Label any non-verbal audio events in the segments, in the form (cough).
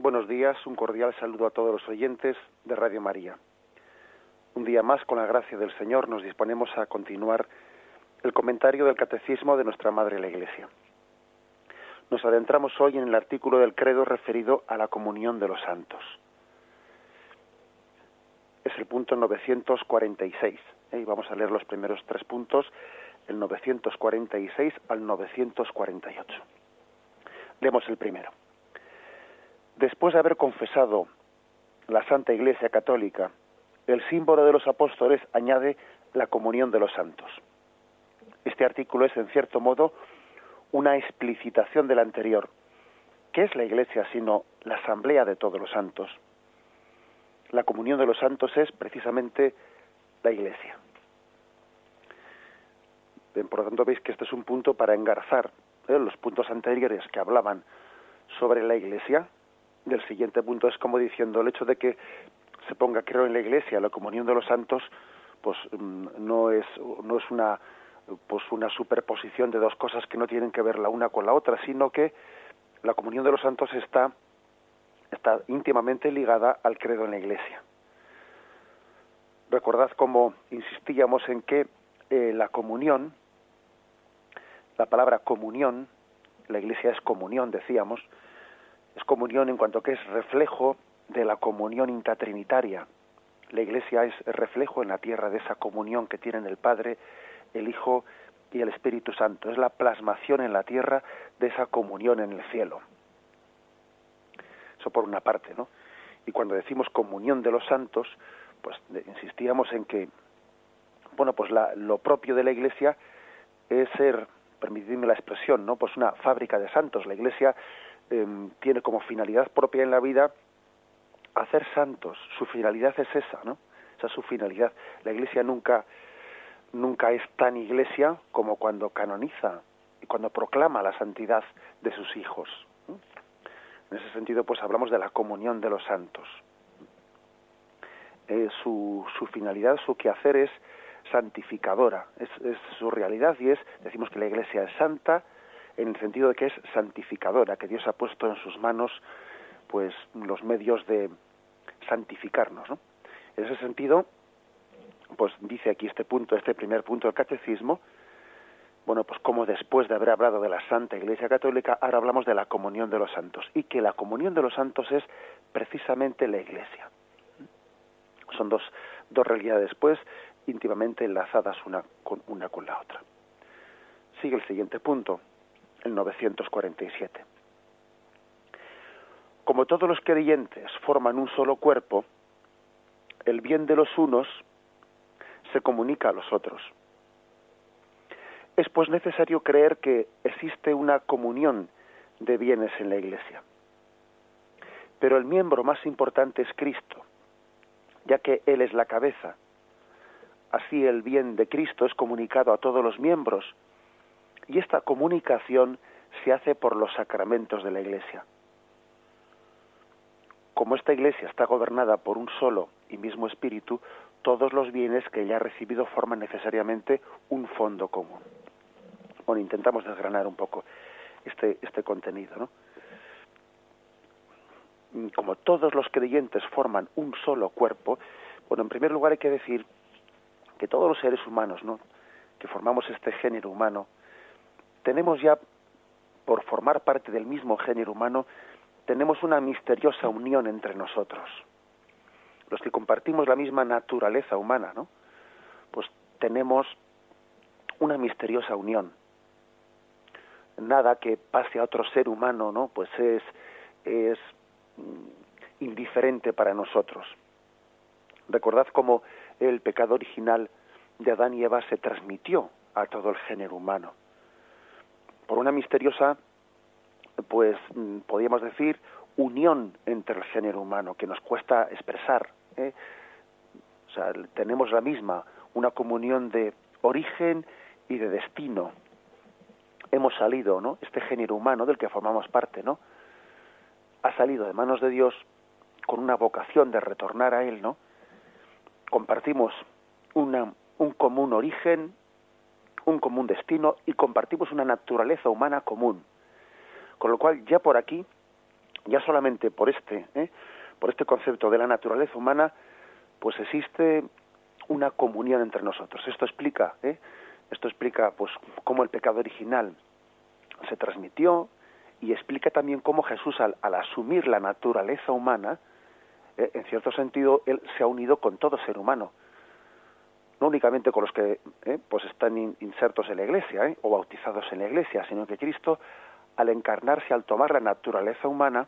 Buenos días, un cordial saludo a todos los oyentes de Radio María. Un día más, con la gracia del Señor, nos disponemos a continuar el comentario del Catecismo de nuestra Madre la Iglesia. Nos adentramos hoy en el artículo del credo referido a la comunión de los santos. Es el punto 946. ¿eh? Y vamos a leer los primeros tres puntos, el 946 al 948. Leemos el primero. Después de haber confesado la Santa Iglesia Católica, el símbolo de los apóstoles añade la comunión de los santos. Este artículo es, en cierto modo, una explicitación del anterior. ¿Qué es la Iglesia sino la asamblea de todos los santos? La comunión de los santos es precisamente la Iglesia. Por lo tanto, veis que este es un punto para engarzar ¿eh? los puntos anteriores que hablaban sobre la Iglesia, del siguiente punto es como diciendo el hecho de que se ponga creo en la iglesia la comunión de los santos pues mm, no es no es una pues una superposición de dos cosas que no tienen que ver la una con la otra sino que la comunión de los santos está está íntimamente ligada al credo en la iglesia. Recordad cómo insistíamos en que eh, la comunión la palabra comunión la iglesia es comunión decíamos es comunión en cuanto que es reflejo de la comunión intratrinitaria. La Iglesia es reflejo en la tierra de esa comunión que tienen el Padre, el Hijo y el Espíritu Santo. Es la plasmación en la tierra de esa comunión en el cielo. Eso por una parte, ¿no? Y cuando decimos comunión de los santos, pues insistíamos en que, bueno, pues lo propio de la Iglesia es ser, permitidme la expresión, ¿no? Pues una fábrica de santos. La Iglesia Em, tiene como finalidad propia en la vida hacer santos. Su finalidad es esa, ¿no? Esa es su finalidad. La Iglesia nunca, nunca es tan Iglesia como cuando canoniza y cuando proclama la santidad de sus hijos. En ese sentido, pues hablamos de la comunión de los santos. Eh, su, su finalidad, su quehacer es santificadora, es, es su realidad y es, decimos que la Iglesia es santa, en el sentido de que es santificadora, que Dios ha puesto en sus manos pues los medios de santificarnos, ¿no? En ese sentido, pues dice aquí este punto, este primer punto del catecismo, bueno, pues como después de haber hablado de la Santa Iglesia Católica, ahora hablamos de la comunión de los santos y que la comunión de los santos es precisamente la Iglesia. Son dos, dos realidades, pues, íntimamente enlazadas una con, una con la otra. Sigue el siguiente punto el 947. Como todos los creyentes forman un solo cuerpo, el bien de los unos se comunica a los otros. Es pues necesario creer que existe una comunión de bienes en la Iglesia. Pero el miembro más importante es Cristo, ya que Él es la cabeza. Así el bien de Cristo es comunicado a todos los miembros y esta comunicación se hace por los sacramentos de la Iglesia. Como esta Iglesia está gobernada por un solo y mismo espíritu, todos los bienes que ella ha recibido forman necesariamente un fondo común. Bueno, intentamos desgranar un poco este, este contenido. Como todos los creyentes forman un solo cuerpo, bueno, en primer lugar hay que decir que todos los seres humanos, ¿no? que formamos este género humano, tenemos ya, por formar parte del mismo género humano, tenemos una misteriosa unión entre nosotros. Los que compartimos la misma naturaleza humana, ¿no? Pues tenemos una misteriosa unión. Nada que pase a otro ser humano, ¿no? Pues es, es mm, indiferente para nosotros. Recordad cómo el pecado original de Adán y Eva se transmitió a todo el género humano por una misteriosa, pues mm, podríamos decir, unión entre el género humano que nos cuesta expresar. ¿eh? O sea, tenemos la misma, una comunión de origen y de destino. Hemos salido, ¿no? Este género humano del que formamos parte, ¿no? Ha salido de manos de Dios con una vocación de retornar a Él, ¿no? Compartimos un común origen un común destino y compartimos una naturaleza humana común. Con lo cual ya por aquí ya solamente por este, ¿eh? por este concepto de la naturaleza humana, pues existe una comunión entre nosotros. Esto explica, ¿eh? esto explica, pues, cómo el pecado original se transmitió y explica también cómo Jesús, al, asumir la naturaleza humana, ¿eh? en cierto sentido, él se ha unido con todo ser humano, no únicamente con los que, ¿eh? pues, están insertos en la Iglesia ¿eh? o bautizados en la Iglesia, sino que Cristo, al encarnarse, al tomar la naturaleza humana,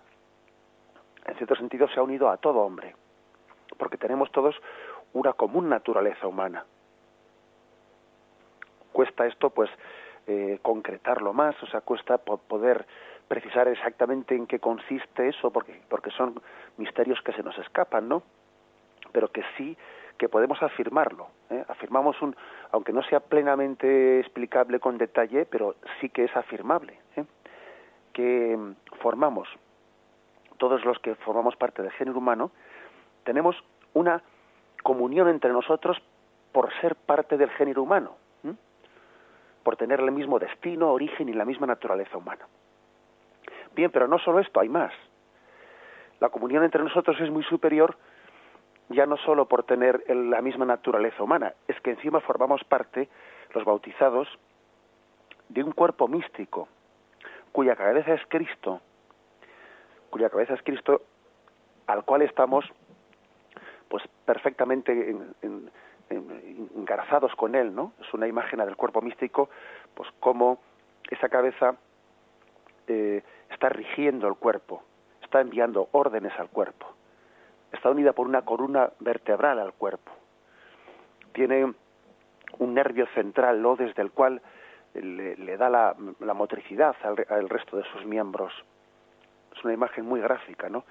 en cierto sentido se ha unido a todo hombre, porque tenemos todos una común naturaleza humana. Cuesta esto, pues, eh, concretarlo más, o sea, cuesta poder precisar exactamente en qué consiste eso, porque, porque son misterios que se nos escapan, ¿no? Pero que sí que podemos afirmarlo. ¿eh? Afirmamos un, aunque no sea plenamente explicable con detalle, pero sí que es afirmable, ¿eh? que formamos todos los que formamos parte del género humano, tenemos una comunión entre nosotros por ser parte del género humano, por tener el mismo destino, origen y la misma naturaleza humana. Bien, pero no solo esto, hay más. La comunión entre nosotros es muy superior ya no solo por tener la misma naturaleza humana, es que encima formamos parte, los bautizados, de un cuerpo místico, cuya cabeza es Cristo, cuya cabeza es Cristo, al cual estamos pues perfectamente en, engarzados con él, ¿no? Es una imagen del cuerpo místico, pues como esa cabeza eh, está rigiendo el cuerpo, está enviando órdenes al cuerpo, está unida por una columna vertebral al cuerpo, tiene un nervio central, ¿no? Desde el cual le, da la, motricidad al resto de sus miembros es una imagen muy gráfica, ¿no?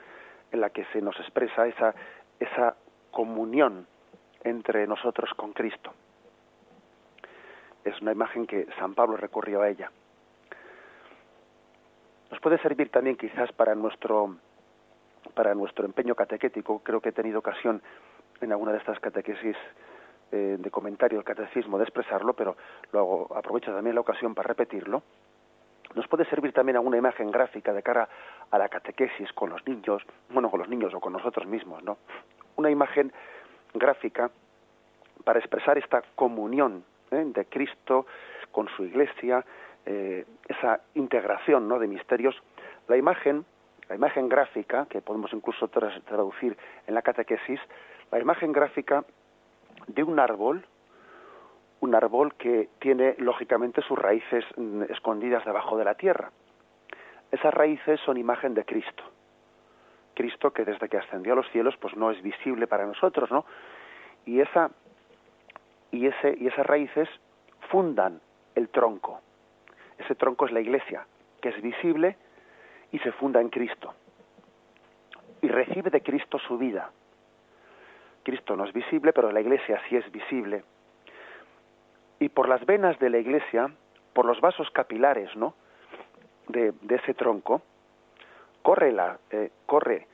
En la que se nos expresa esa, esa comunión entre nosotros con Cristo. Es una imagen que San Pablo recurrió a ella. Nos puede servir también quizás para nuestro para nuestro empeño catequético. Creo que he tenido ocasión en alguna de estas catequesis eh, de comentario del catecismo de expresarlo, pero luego aprovecho también la ocasión para repetirlo nos puede servir también alguna imagen gráfica de cara a la catequesis con los niños, bueno, con los niños o con nosotros mismos, ¿no? Una imagen gráfica para expresar esta comunión ¿eh? de Cristo con su Iglesia, eh, esa integración, ¿no? De misterios. La imagen, la imagen gráfica que podemos incluso traducir en la catequesis, la imagen gráfica de un árbol un árbol que tiene lógicamente sus raíces mm, escondidas debajo de la tierra. Esas raíces son imagen de Cristo. Cristo que desde que ascendió a los cielos pues no es visible para nosotros, ¿no? Y esa y ese y esas raíces fundan el tronco. Ese tronco es la iglesia, que es visible y se funda en Cristo. Y recibe de Cristo su vida. Cristo no es visible, pero la iglesia sí es visible y por las venas de la iglesia, por los vasos capilares, ¿no? De, ese tronco, corre la, eh, corre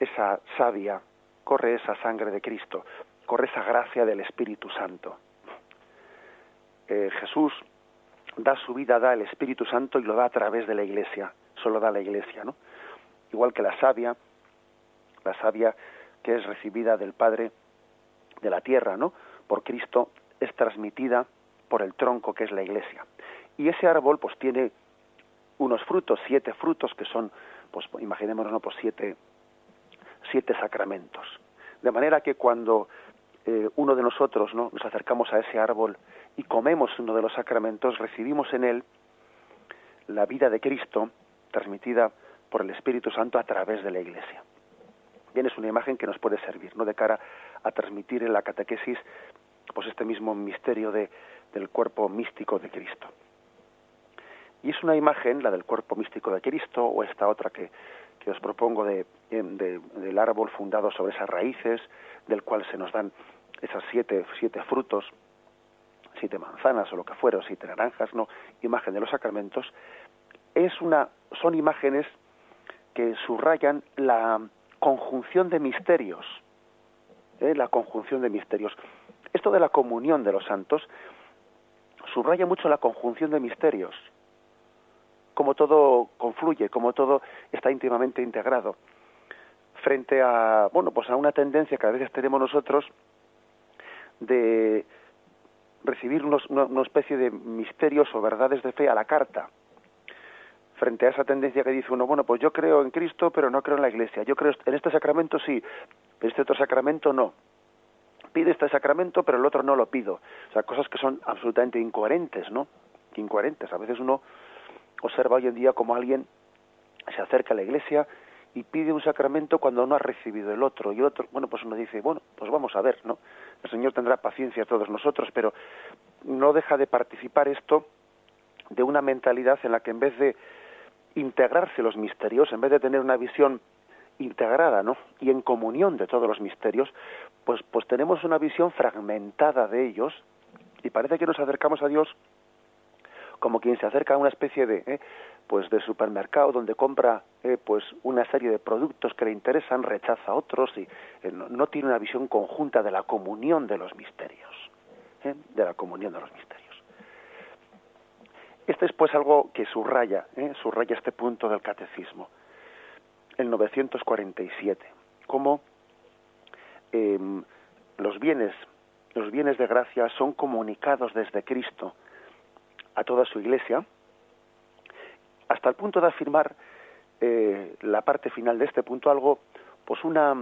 esa savia, corre esa sangre de Cristo, corre esa gracia del Espíritu Santo. Eh, Jesús da su vida, da el Espíritu Santo y lo da a través de la Iglesia, solo da la Iglesia, ¿no? Igual que la savia, la savia que es recibida del Padre de la tierra, ¿no? Por Cristo es transmitida por el tronco que es la iglesia. Y ese árbol pues tiene unos frutos, siete frutos que son, pues imaginémonos, ¿no? pues siete, siete sacramentos. De manera que cuando eh, uno de nosotros ¿no? nos acercamos a ese árbol y comemos uno de los sacramentos, recibimos en él la vida de Cristo transmitida por el Espíritu Santo a través de la Iglesia. Bien, es una imagen que nos puede servir, ¿no? De cara a transmitir en la catequesis, pues este mismo misterio de del cuerpo místico de Cristo. Y es una imagen, la del cuerpo místico de Cristo, o esta otra que, que os propongo de, del árbol fundado sobre esas raíces, del cual se nos dan esas siete, siete frutos, siete manzanas o lo que fuera, siete naranjas, no, imagen de los sacramentos, es una, son imágenes que subrayan la conjunción de misterios, ¿eh? la conjunción de misterios. Esto de la comunión de los santos subraya mucho la conjunción de misterios. cómo todo confluye, cómo todo está íntimamente integrado. Frente a, bueno, pues a una tendencia que a veces tenemos nosotros de recibir una, especie de misterios o verdades de fe a la carta. Frente a esa tendencia que dice uno, bueno, pues yo creo en Cristo, pero no creo en la Iglesia. Yo creo en este sacramento sí, en este otro sacramento no. Pide este sacramento, pero el otro no lo pido. O sea, cosas que son absolutamente incoherentes, ¿no? Incoherentes. A veces uno observa hoy en día como alguien se acerca a la Iglesia y pide un sacramento cuando no ha recibido el otro y otro bueno pues uno dice bueno pues vamos a ver no el señor tendrá paciencia todos nosotros pero no deja de participar esto de una mentalidad en la que en vez de integrarse los misterios en vez de tener una visión integrada no y en comunión de todos los misterios pues pues tenemos una visión fragmentada de ellos y parece que nos acercamos a Dios como quien se acerca a una especie de ¿eh? pues de supermercado donde compra eh, pues una serie de productos que le interesan rechaza otros y eh, no, tiene una visión conjunta de la comunión de los misterios de la comunión de los misterios este es pues algo que subraya subraya este punto del catecismo. El 947 como em, los bienes los bienes de gracia son comunicados desde Cristo a toda su iglesia, hasta el punto de afirmar eh, la parte final de este punto algo, pues una,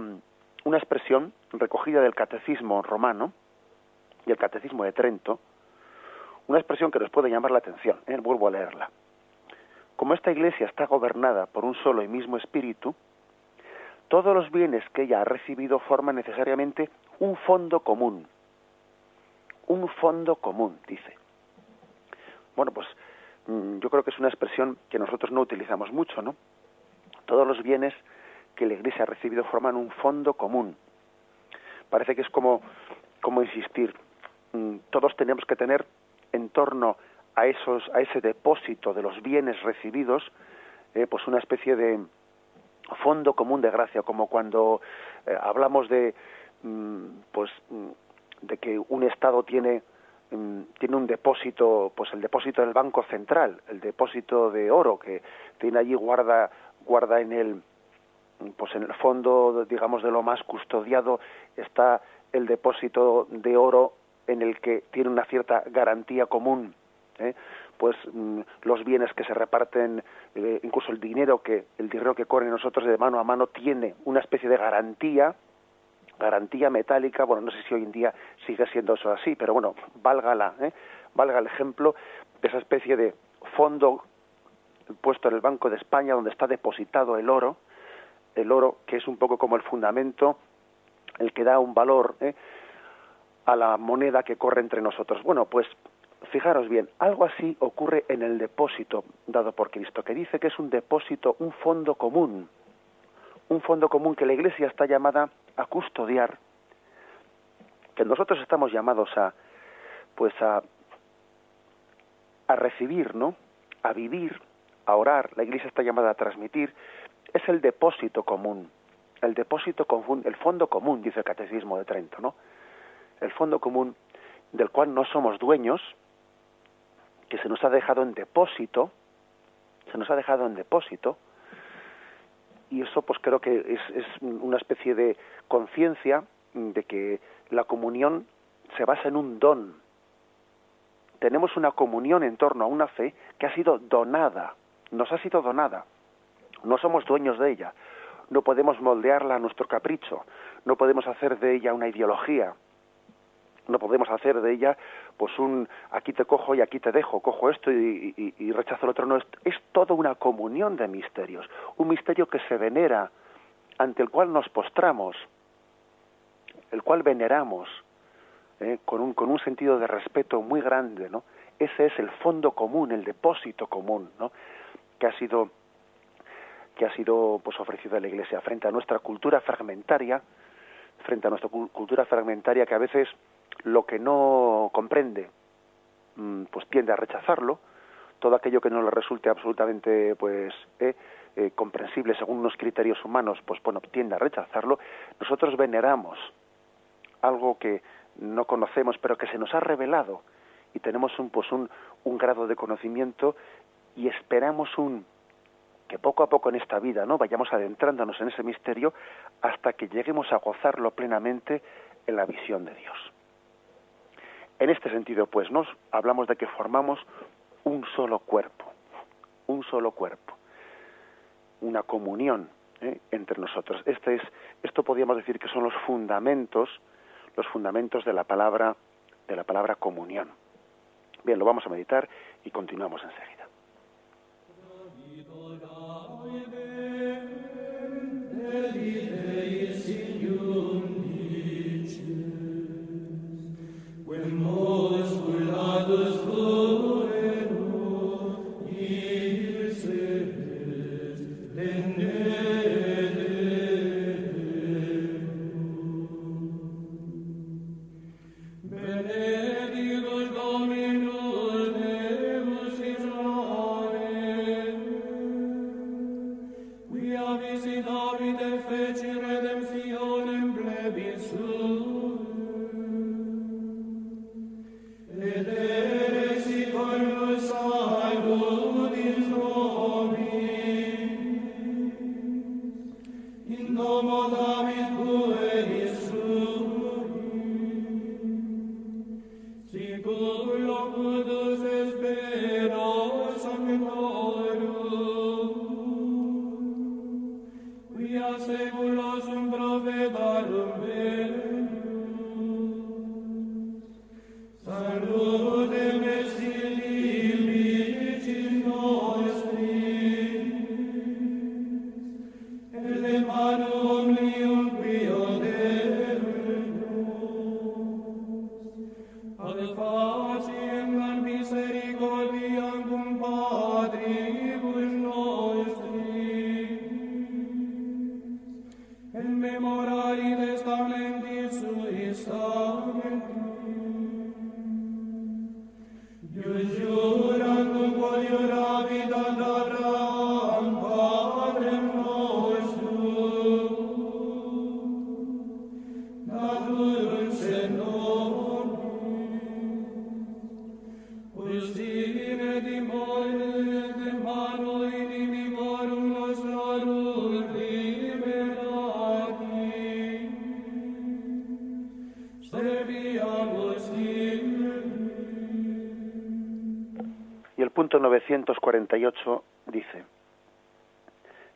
una expresión recogida del catecismo romano y el catecismo de Trento, una expresión que nos puede llamar la atención, ¿eh? vuelvo a leerla. Como esta iglesia está gobernada por un solo y mismo espíritu, todos los bienes que ella ha recibido forman necesariamente un fondo común. Un fondo común, dice. Bueno, pues mm, yo creo que es una expresión que nosotros no utilizamos mucho, ¿no? Todos los bienes que la Iglesia ha recibido forman un fondo común. Parece que es como, como insistir, mm, todos tenemos que tener en torno a esos, a ese depósito de los bienes recibidos, eh, pues una especie de fondo común de gracia, como cuando eh, hablamos de, mm, pues, de que un Estado tiene Mm, tiene un depósito, pues el depósito del Banco Central, el depósito de oro que tiene allí guarda guarda en el pues en el fondo digamos de lo más custodiado está el depósito de oro en el que tiene una cierta garantía común ¿eh? pues mm, los bienes que se reparten eh, incluso el dinero que el dinero que corre nosotros de mano a mano tiene una especie de garantía garantía metálica, bueno, no sé si hoy en día sigue siendo eso así, pero bueno, valga, la, ¿eh? valga el ejemplo de esa especie de fondo puesto en el Banco de España donde está depositado el oro, el oro que es un poco como el fundamento, el que da un valor ¿eh? A la moneda que corre entre nosotros. Bueno, pues fijaros bien, algo así ocurre en el depósito dado por Cristo, que dice que es un depósito, un fondo común, un fondo común que la Iglesia está llamada a custodiar, que nosotros estamos llamados a, pues a, a recibir, ¿no? A vivir, a orar. La Iglesia está llamada a transmitir. Es el depósito común, el depósito común, el fondo común, dice el Catecismo de Trento, ¿no? El fondo común del cual no somos dueños, que se nos ha dejado en depósito, se nos ha dejado en depósito, y eso pues creo que es, es una especie de conciencia de que la comunión se basa en un don. Tenemos una comunión en torno a una fe que ha sido donada, nos ha sido donada. No somos dueños de ella, no podemos moldearla a nuestro capricho, no podemos hacer de ella una ideología, no podemos hacer de ella pues un aquí te cojo y aquí te dejo, cojo esto y, rechazo el otro, no, es, es toda una comunión de misterios, un misterio que se venera, ante el cual nos postramos, el cual veneramos, ¿eh? con, un, con un sentido de respeto muy grande, ¿no? Ese es el fondo común, el depósito común, ¿no? Que ha sido que ha sido pues ofrecido a la Iglesia frente a nuestra cultura fragmentaria, frente a nuestra cultura fragmentaria que a veces lo que no comprende mm, pues tiende a rechazarlo todo aquello que no le resulte absolutamente pues eh, eh, comprensible según unos criterios humanos pues bueno tiende a rechazarlo nosotros veneramos algo que no conocemos pero que se nos ha revelado y tenemos un pues un, un grado de conocimiento y esperamos un que poco a poco en esta vida, ¿no? Vayamos adentrándonos en ese misterio hasta que lleguemos a gozarlo plenamente en la visión de Dios. En este sentido, pues, nos hablamos de que formamos un solo cuerpo, un solo cuerpo, una comunión ¿eh? entre nosotros. Este es, esto podríamos decir que son los fundamentos, los fundamentos de la palabra, de la palabra comunión. Bien, lo vamos a meditar y continuamos enseguida.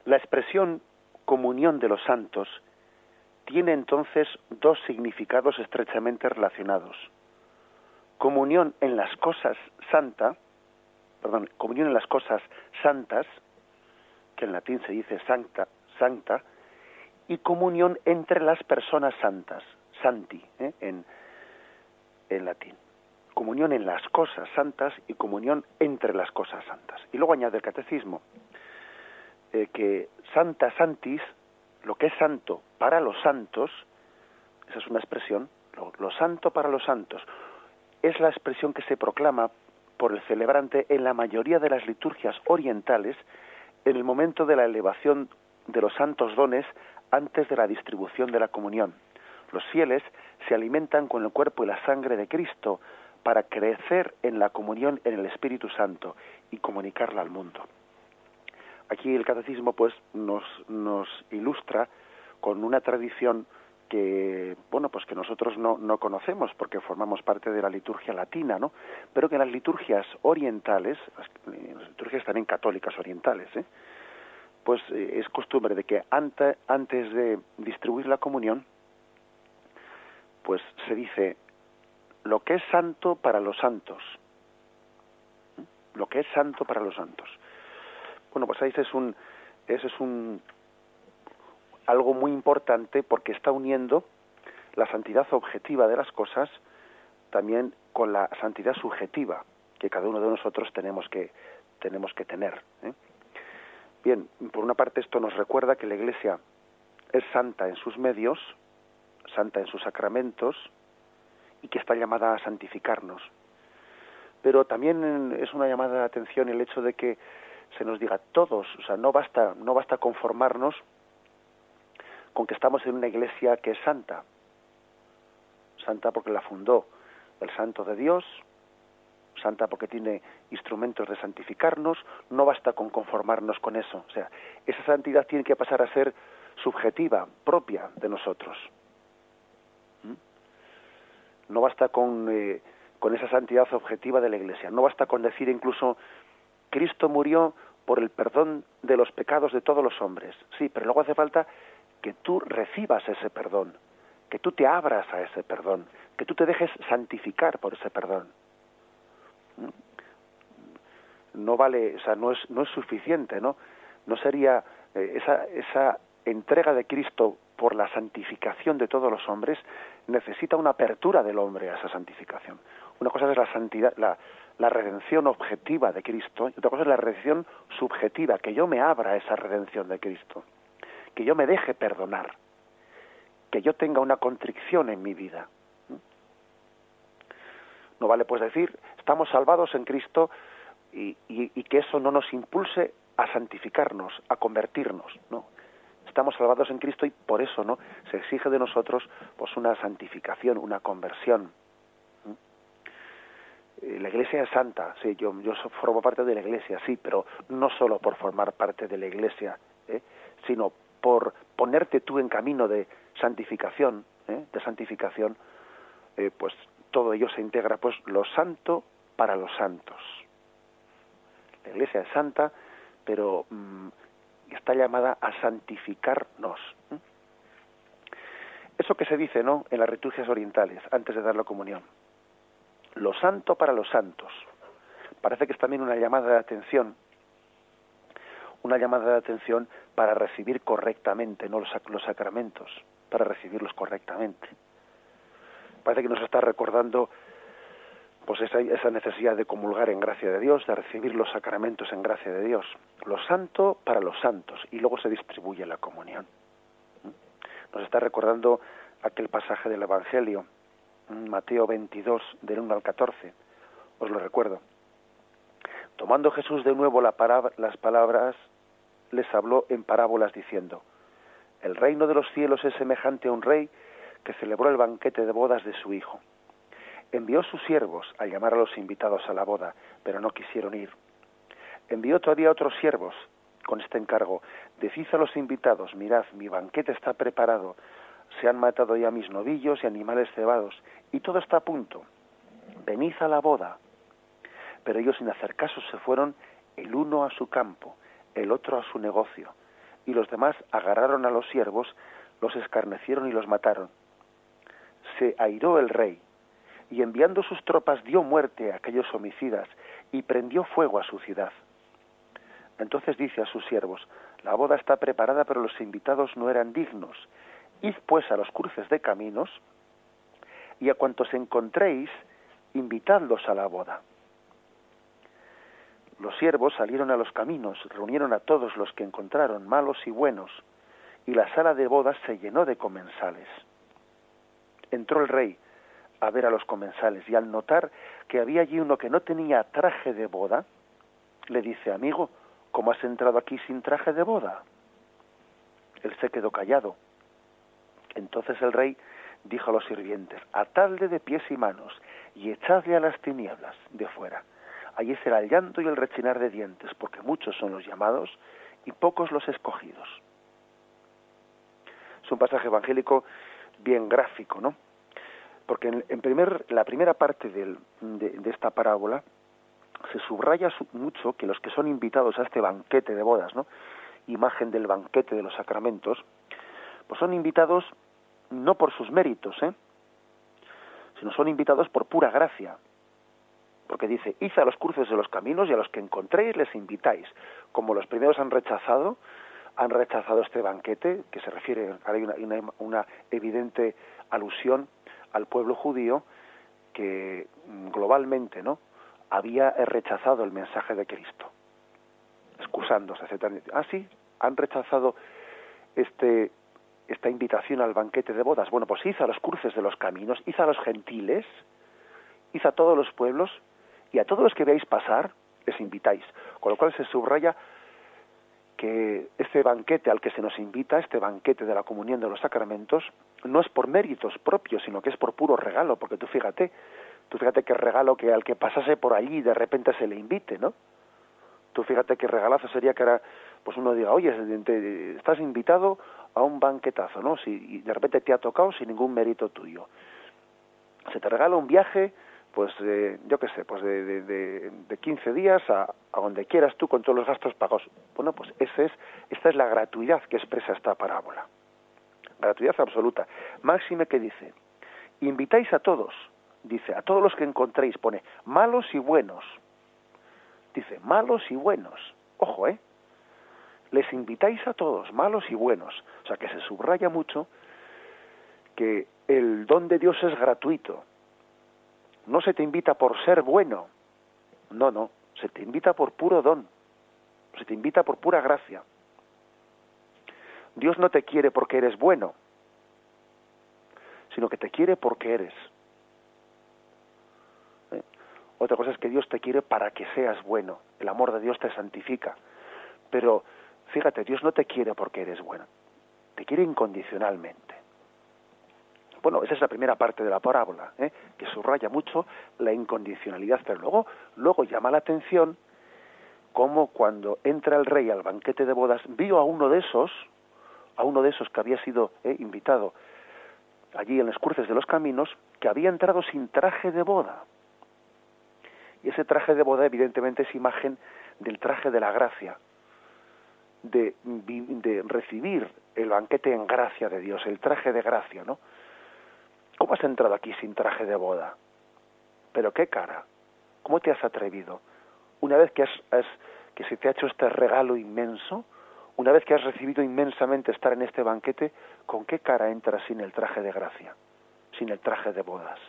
La expresión comunión de los santos tiene entonces dos significados estrechamente relacionados. Comunión en las cosas santa, perdón, comunión en las cosas santas, que en latín se dice sancta, sancta, y comunión entre las personas santas, santi, ¿eh? en, en latín. Comunión en las cosas santas y comunión entre las cosas santas. Y luego añade el catecismo que santa santis, lo que es santo para los santos, esa es una expresión, lo, lo santo para los santos, es la expresión que se proclama por el celebrante en la mayoría de las liturgias orientales en el momento de la elevación de los santos dones antes de la distribución de la comunión. Los fieles se alimentan con el cuerpo y la sangre de Cristo para crecer en la comunión en el Espíritu Santo y comunicarla al mundo. Aquí el catecismo pues nos, nos ilustra con una tradición que bueno pues que nosotros no, no conocemos porque formamos parte de la liturgia latina no pero que las liturgias orientales las liturgias también católicas orientales ¿eh? pues eh, es costumbre de que antes, antes de distribuir la comunión pues se dice lo que es santo para los santos ¿Mm? lo que es santo para los santos bueno pues ahí es un ese es un algo muy importante porque está uniendo la santidad objetiva de las cosas también con la santidad subjetiva que cada uno de nosotros tenemos que tenemos que tener. ¿eh? Bien, por una parte esto nos recuerda que la Iglesia es santa en sus medios, santa en sus sacramentos y que está llamada a santificarnos. Pero también es una llamada de atención el hecho de que se nos diga todos, o sea, no basta no basta conformarnos con que estamos en una iglesia que es santa. Santa porque la fundó el santo de Dios, santa porque tiene instrumentos de santificarnos, no basta con conformarnos con eso. O sea, esa santidad tiene que pasar a ser subjetiva, propia de nosotros. ¿Mm? No basta con, eh, con esa santidad objetiva de la Iglesia, no basta con decir incluso Cristo murió por el perdón de los pecados de todos los hombres. Sí, pero luego hace falta que tú recibas ese perdón, que tú te abras a ese perdón, que tú te dejes santificar por ese perdón. No vale, o sea, no es, no es suficiente, ¿no? No sería eh, esa, esa entrega de Cristo por la santificación de todos los hombres necesita una apertura del hombre a esa santificación. Una cosa es la santidad, la, la redención objetiva de Cristo y otra cosa es la redención subjetiva, que yo me abra a esa redención de Cristo, que yo me deje perdonar, que yo tenga una contrición en mi vida. No vale pues decir, estamos salvados en Cristo y, y, que eso no nos impulse a santificarnos, a convertirnos, ¿no? Estamos salvados en Cristo y por eso, ¿no? Se exige de nosotros pues una santificación, una conversión. Eh, la iglesia es santa, sí, yo, yo formo parte de la iglesia, sí, pero no solo por formar parte de la iglesia, ¿eh? sino por ponerte tú en camino de santificación, ¿eh? de santificación, pues todo ello se integra, pues lo santo para los santos. La iglesia es santa, pero mm, está llamada a santificarnos. Eso que se dice, ¿no? En las liturgias orientales, antes de dar la comunión lo santo para los santos. Parece que es también una llamada de atención, una llamada de atención para recibir correctamente ¿no? los, los sacramentos, para recibirlos correctamente. Parece que nos está recordando pues esa, esa, necesidad de comulgar en gracia de Dios, de recibir los sacramentos en gracia de Dios. Lo santo para los santos y luego se distribuye la comunión. Nos está recordando aquel pasaje del Evangelio Mateo 22, del 1 al 14, os lo recuerdo. Tomando Jesús de nuevo la las palabras, les habló en parábolas diciendo, El reino de los cielos es semejante a un rey que celebró el banquete de bodas de su hijo. Envió sus siervos a llamar a los invitados a la boda, pero no quisieron ir. Envió todavía otros siervos con este encargo, decid a los invitados, mirad, mi banquete está preparado, se han matado ya mis novillos y animales cebados, y todo está a punto. Venid a la boda. Pero ellos sin hacer caso se fueron el uno a su campo, el otro a su negocio, y los demás agarraron a los siervos, los escarnecieron y los mataron. Se airó el rey, y enviando sus tropas dio muerte a aquellos homicidas, y prendió fuego a su ciudad. Entonces dice a sus siervos, la boda está preparada, pero los invitados no eran dignos. Id pues a los cruces de caminos y a cuantos encontréis, invitadlos a la boda. Los siervos salieron a los caminos, reunieron a todos los que encontraron, malos y buenos, y la sala de bodas se llenó de comensales. Entró el rey a ver a los comensales y al notar que había allí uno que no tenía traje de boda, le dice, amigo, ¿cómo has entrado aquí sin traje de boda? Él se quedó callado entonces el rey dijo a los sirvientes, atadle de pies y manos y echadle a las tinieblas de fuera. Allí será el llanto y el rechinar de dientes, porque muchos son los llamados y pocos los escogidos. Es un pasaje evangélico bien gráfico, ¿no? Porque en, primer, la primera parte de, de, esta parábola se subraya mucho que los que son invitados a este banquete de bodas, ¿no? Imagen del banquete de los sacramentos, pues son invitados no por sus méritos, ¿eh? sino son invitados por pura gracia. Porque dice, id a los cruces de los caminos y a los que encontréis les invitáis. Como los primeros han rechazado, han rechazado este banquete, que se refiere, hay una, una evidente alusión al pueblo judío que mm, globalmente no había rechazado el mensaje de Cristo excusándose ah sí han rechazado este esta invitación al banquete de bodas? Bueno, pues hizo a los cruces de los caminos, hizo a los gentiles, hizo a todos los pueblos y a todos los que veáis pasar, les invitáis. Con lo cual se subraya que este banquete al que se nos invita, este banquete de la comunión de los sacramentos, no es por méritos propios, sino que es por puro regalo, porque tú fíjate, Tú fíjate qué regalo que al que pasase por allí de repente se le invite, ¿no? Tú fíjate qué regalazo sería que era, pues uno diga, oye, estás invitado a un banquetazo, ¿no? Si, y de repente te ha tocado sin ningún mérito tuyo. Se te regala un viaje, pues yo qué sé, pues de, de, de, 15 días a, a, donde quieras tú con todos los gastos pagos. Bueno, pues ese es, esta es la gratuidad que expresa esta parábola. Gratuidad absoluta. Máxime que dice, invitáis a todos, dice, a todos los que encontréis, pone, malos y buenos. Dice, malos y buenos. Ojo, ¿eh? Les invitáis a todos, malos y buenos. O sea, que se subraya mucho que el don de Dios es gratuito no se te invita por ser bueno, no, no, se te invita por puro don, se te invita por pura gracia. Dios no te quiere porque eres bueno, sino que te quiere porque eres. ¿Eh? Otra cosa es que Dios te quiere para que seas bueno. El amor de Dios te santifica. Pero fíjate, Dios no te quiere porque eres bueno. Te quiere incondicionalmente. Bueno, esa es la primera parte de la parábola, ¿eh? que subraya mucho la incondicionalidad, pero luego, luego llama la atención cómo cuando entra el rey al banquete de bodas vio a uno de esos, a uno de esos que había sido ¿eh? invitado allí en los cruces de los caminos, que había entrado sin traje de boda. Y ese traje de boda evidentemente es imagen del traje de la gracia, de, recibir el banquete en gracia de Dios, el traje de gracia, ¿no? ¿Cómo has entrado aquí sin traje de boda? Pero qué cara. ¿Cómo te has atrevido? Una vez que has, que se te ha hecho este regalo inmenso, una vez que has recibido inmensamente estar en este banquete, ¿con qué cara entras sin el traje de gracia, sin el traje de bodas?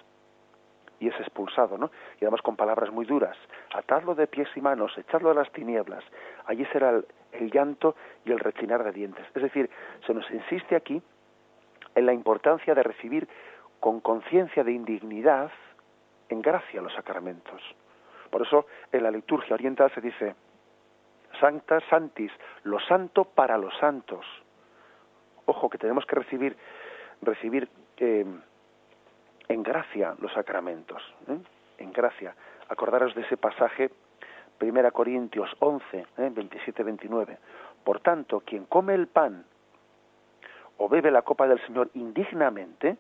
Y es expulsado, ¿no? Y además con palabras muy duras. Atadlo de pies y manos, echadlo a las tinieblas. Allí será el, el llanto y el rechinar de dientes. Es decir, se nos insiste aquí en la importancia de recibir con conciencia de indignidad en gracia los sacramentos. Por eso en la liturgia oriental se dice Sancta Santis, lo santo para los santos. Ojo que tenemos que recibir recibir eh, en gracia los sacramentos, ¿eh? en gracia. Acordaros de ese pasaje 1 Corintios 11, 27-29. ¿eh? Por tanto, quien come el pan o bebe la copa del Señor indignamente,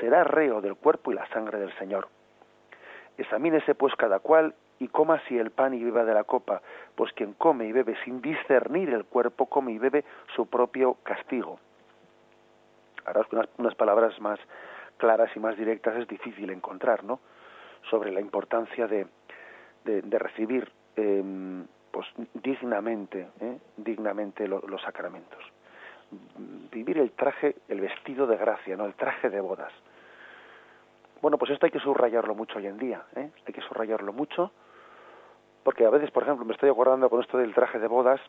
será reo del cuerpo y la sangre del Señor. Examínese pues cada cual y coma así el pan y beba de la copa, pues quien come y bebe sin discernir el cuerpo, come y bebe su propio castigo. Ahora unas, unas palabras más claras y más directas es difícil encontrar, ¿no? Sobre la importancia de, de, recibir em, pues dignamente, ¿eh? dignamente los sacramentos vivir el traje, el vestido de gracia, no el traje de bodas. Bueno, pues esto hay que subrayarlo mucho hoy en día, ¿eh? hay que subrayarlo mucho, porque a veces, por ejemplo, me estoy acordando con esto del traje de bodas,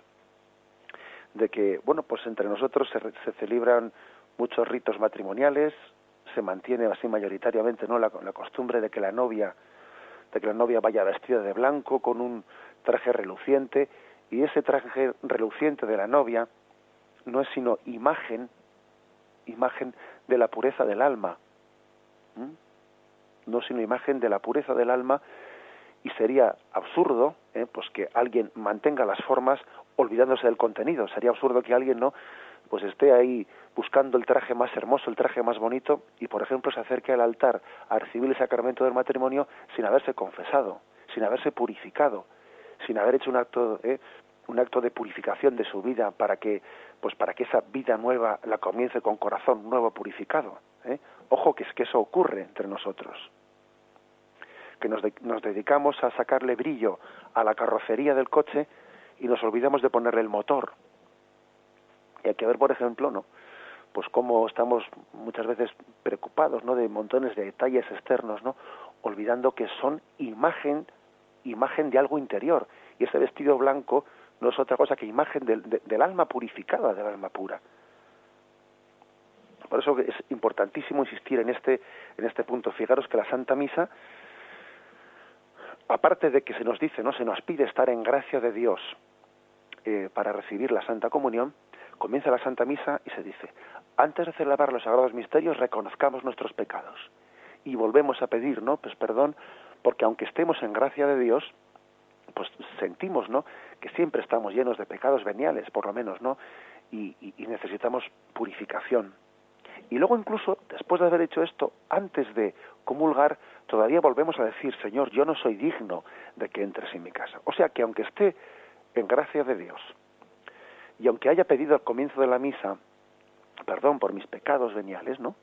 de que, bueno, pues entre nosotros se, se celebran muchos ritos matrimoniales, se mantiene así mayoritariamente, ¿no? La, la costumbre de que la novia, de que la novia vaya vestida de blanco con un traje reluciente, y ese traje reluciente de la novia, no es sino imagen, imagen de la pureza del alma. No es sino imagen de la pureza del alma y sería absurdo ¿eh? pues que alguien mantenga las formas olvidándose del contenido. Sería absurdo que alguien no pues esté ahí buscando el traje más hermoso, el traje más bonito y por ejemplo se acerque al altar a recibir el sacramento del matrimonio sin haberse confesado, sin haberse purificado, sin haber hecho un acto ¿eh? un acto de purificación de su vida para que pues para que esa vida nueva la comience con corazón nuevo purificado ¿eh? ojo que es que eso ocurre entre nosotros que nos, nos dedicamos a sacarle brillo a la carrocería del coche y nos olvidamos de ponerle el motor y hay que ver por ejemplo no pues cómo estamos muchas veces preocupados no de montones de detalles externos no olvidando que son imagen imagen de algo interior. Y ese vestido blanco no es otra cosa que imagen del, del alma purificada, del alma pura. Por eso es importantísimo insistir en este, en este punto. Fijaros que la Santa Misa, aparte de que se nos dice, no se nos pide estar en gracia de Dios eh, para recibir la Santa Comunión, comienza la Santa Misa y se dice, antes de celebrar los sagrados misterios reconozcamos nuestros pecados y volvemos a pedir, ¿no? Pues perdón, porque aunque estemos en gracia de Dios, pues sentimos, ¿no? Que siempre estamos llenos de pecados veniales, por lo menos, ¿no? Y, y, necesitamos purificación. Y luego incluso, después de haber hecho esto, antes de comulgar, todavía volvemos a decir, Señor, yo no soy digno de que entres en mi casa. O sea que aunque esté en gracia de Dios, y aunque haya pedido al comienzo de la misa perdón por mis pecados veniales, ¿no?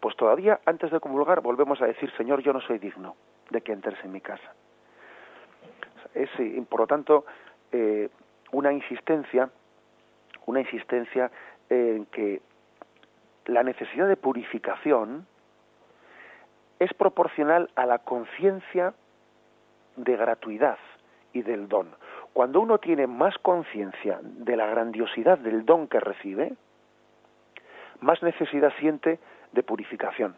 Pues todavía antes de comulgar volvemos a decir, Señor, yo no soy digno de que entres en mi casa. Es, eh, por lo tanto, eh, una insistencia, una insistencia en que la necesidad de purificación es proporcional a la conciencia de gratuidad y del don. Cuando uno tiene más conciencia de la grandiosidad del don que recibe, más necesidad siente de purificación.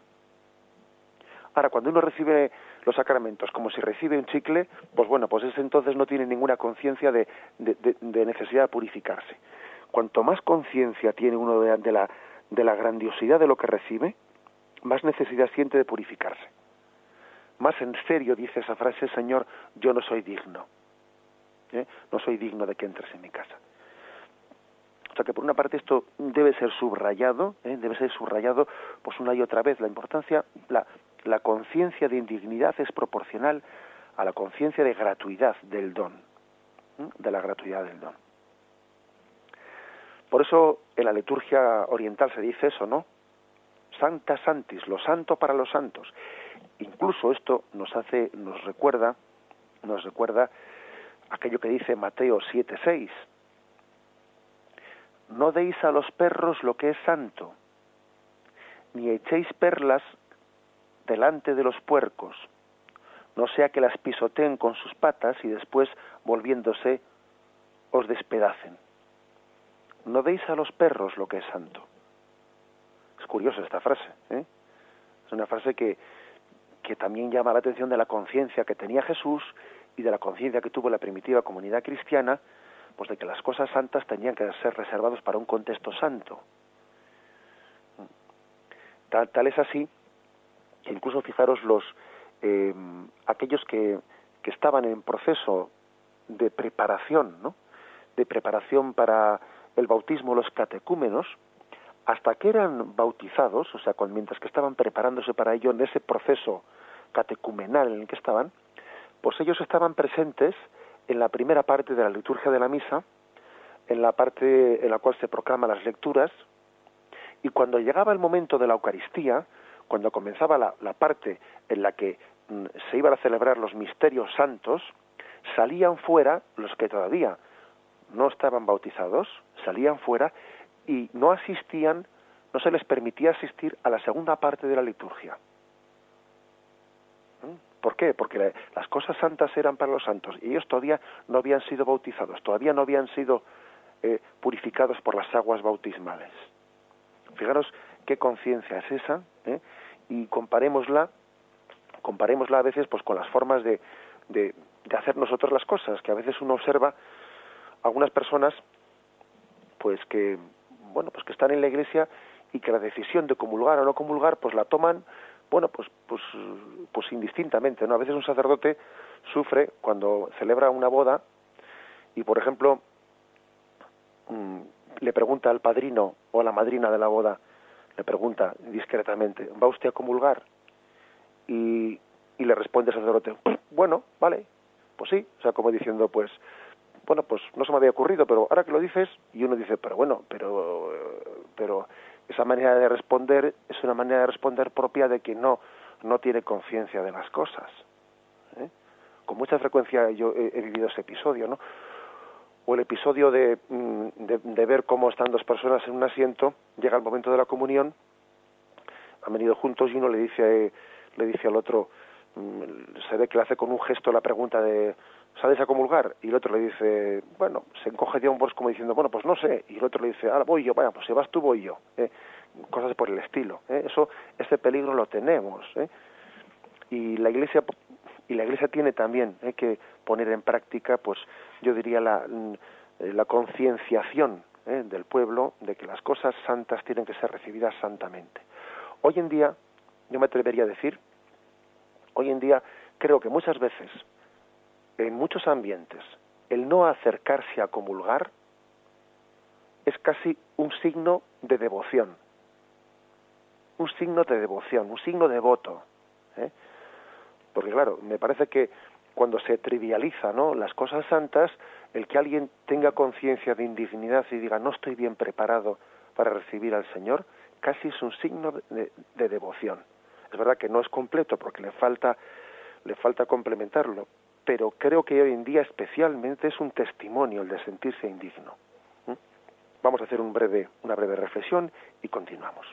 Ahora, cuando uno recibe los sacramentos como si recibe un chicle, pues bueno, pues ese entonces no tiene ninguna conciencia de, necesidad de purificarse. Cuanto más conciencia tiene uno de, la, de la grandiosidad de lo que recibe, más necesidad siente de purificarse. Más en serio dice esa frase, Señor, yo no soy digno. ¿Eh? No soy digno de que entres en mi casa. O sea que por una parte esto debe ser subrayado, ¿eh? debe ser subrayado pues una y otra vez. La importancia, la, la conciencia de indignidad es proporcional a la conciencia de gratuidad del don, de la gratuidad del don. Por eso en la liturgia oriental se dice eso, ¿no? Santa Santis, lo santo para los santos. Incluso esto nos hace, nos recuerda, nos recuerda aquello que dice Mateo 7:6. No deis a los perros lo que es santo, ni echéis perlas delante de los puercos, no sea que las pisoteen con sus patas y después, volviéndose, os despedacen. No deis a los perros lo que es santo. Es curiosa esta frase, ¿eh? Es una frase que, que también llama la atención de la conciencia que tenía Jesús y de la conciencia que tuvo la primitiva comunidad cristiana, pues de que las cosas santas tenían que ser reservadas para un contexto santo. Tal, tal es así incluso fijaros los eh, aquellos que, que estaban en proceso de preparación, ¿no? de preparación para el bautismo, los catecúmenos, hasta que eran bautizados, o sea, mientras que estaban preparándose para ello en ese proceso catecumenal en el que estaban, pues ellos estaban presentes en la primera parte de la liturgia de la misa, en la parte en la cual se proclaman las lecturas, y cuando llegaba el momento de la Eucaristía, cuando comenzaba la, parte en la que mm, se iban a celebrar los misterios santos, salían fuera los que todavía no estaban bautizados, salían fuera y no asistían, no se les permitía asistir a la segunda parte de la liturgia. ¿Por qué? Porque las cosas santas eran para los santos y ellos todavía no habían sido bautizados, todavía no habían sido eh, purificados por las aguas bautismales. Fijaros qué conciencia es esa ¿eh? y comparémosla, comparémosla a veces pues con las formas de, de, de hacer nosotros las cosas, que a veces uno observa algunas personas pues que bueno pues que están en la iglesia y que la decisión de comulgar o no comulgar pues la toman bueno, pues, pues, pues indistintamente, ¿no? A veces un sacerdote sufre cuando celebra una boda y, por ejemplo, mm, le pregunta al padrino o a la madrina de la boda, le pregunta discretamente, ¿va usted a comulgar? Y, y le responde el sacerdote, (clears throat) bueno, vale, pues sí, o sea, como diciendo, pues, bueno, pues no se me había ocurrido, pero ahora que lo dices, y uno dice, pero bueno, pero, pero esa manera de responder es una manera de responder propia de que no no tiene conciencia de las cosas ¿eh? con mucha frecuencia yo he, vivido ese episodio no o el episodio de, mm, de, de, ver cómo están dos personas en un asiento llega el momento de la comunión han venido juntos y uno le dice le dice al otro mm, se ve que le hace con un gesto la pregunta de ¿sales a comulgar? Y el otro le dice, bueno, se encoge de hombros como diciendo, bueno, pues no sé. Y el otro le dice, ahora voy yo, bueno, pues si vas tú, voy yo. ¿eh? Cosas por el estilo. ¿eh? Eso, ese peligro lo tenemos. ¿eh? Y la Iglesia y la Iglesia tiene también que poner en práctica, pues yo diría la, mm, la concienciación del pueblo de que las cosas santas tienen que ser recibidas santamente. Hoy en día, yo me atrevería a decir, hoy en día creo que muchas veces, en muchos ambientes, el no acercarse a comulgar es casi un signo de devoción, un signo de devoción, un signo de voto. ¿eh? Porque claro, me parece que cuando se trivializa ¿no? las cosas santas, el que alguien tenga conciencia de indignidad y diga no estoy bien preparado para recibir al Señor, casi es un signo de, de devoción. Es verdad que no es completo porque le falta, le falta complementarlo, pero creo que hoy en día especialmente es un testimonio el de sentirse indigno. Vamos a hacer un breve, una breve reflexión y continuamos.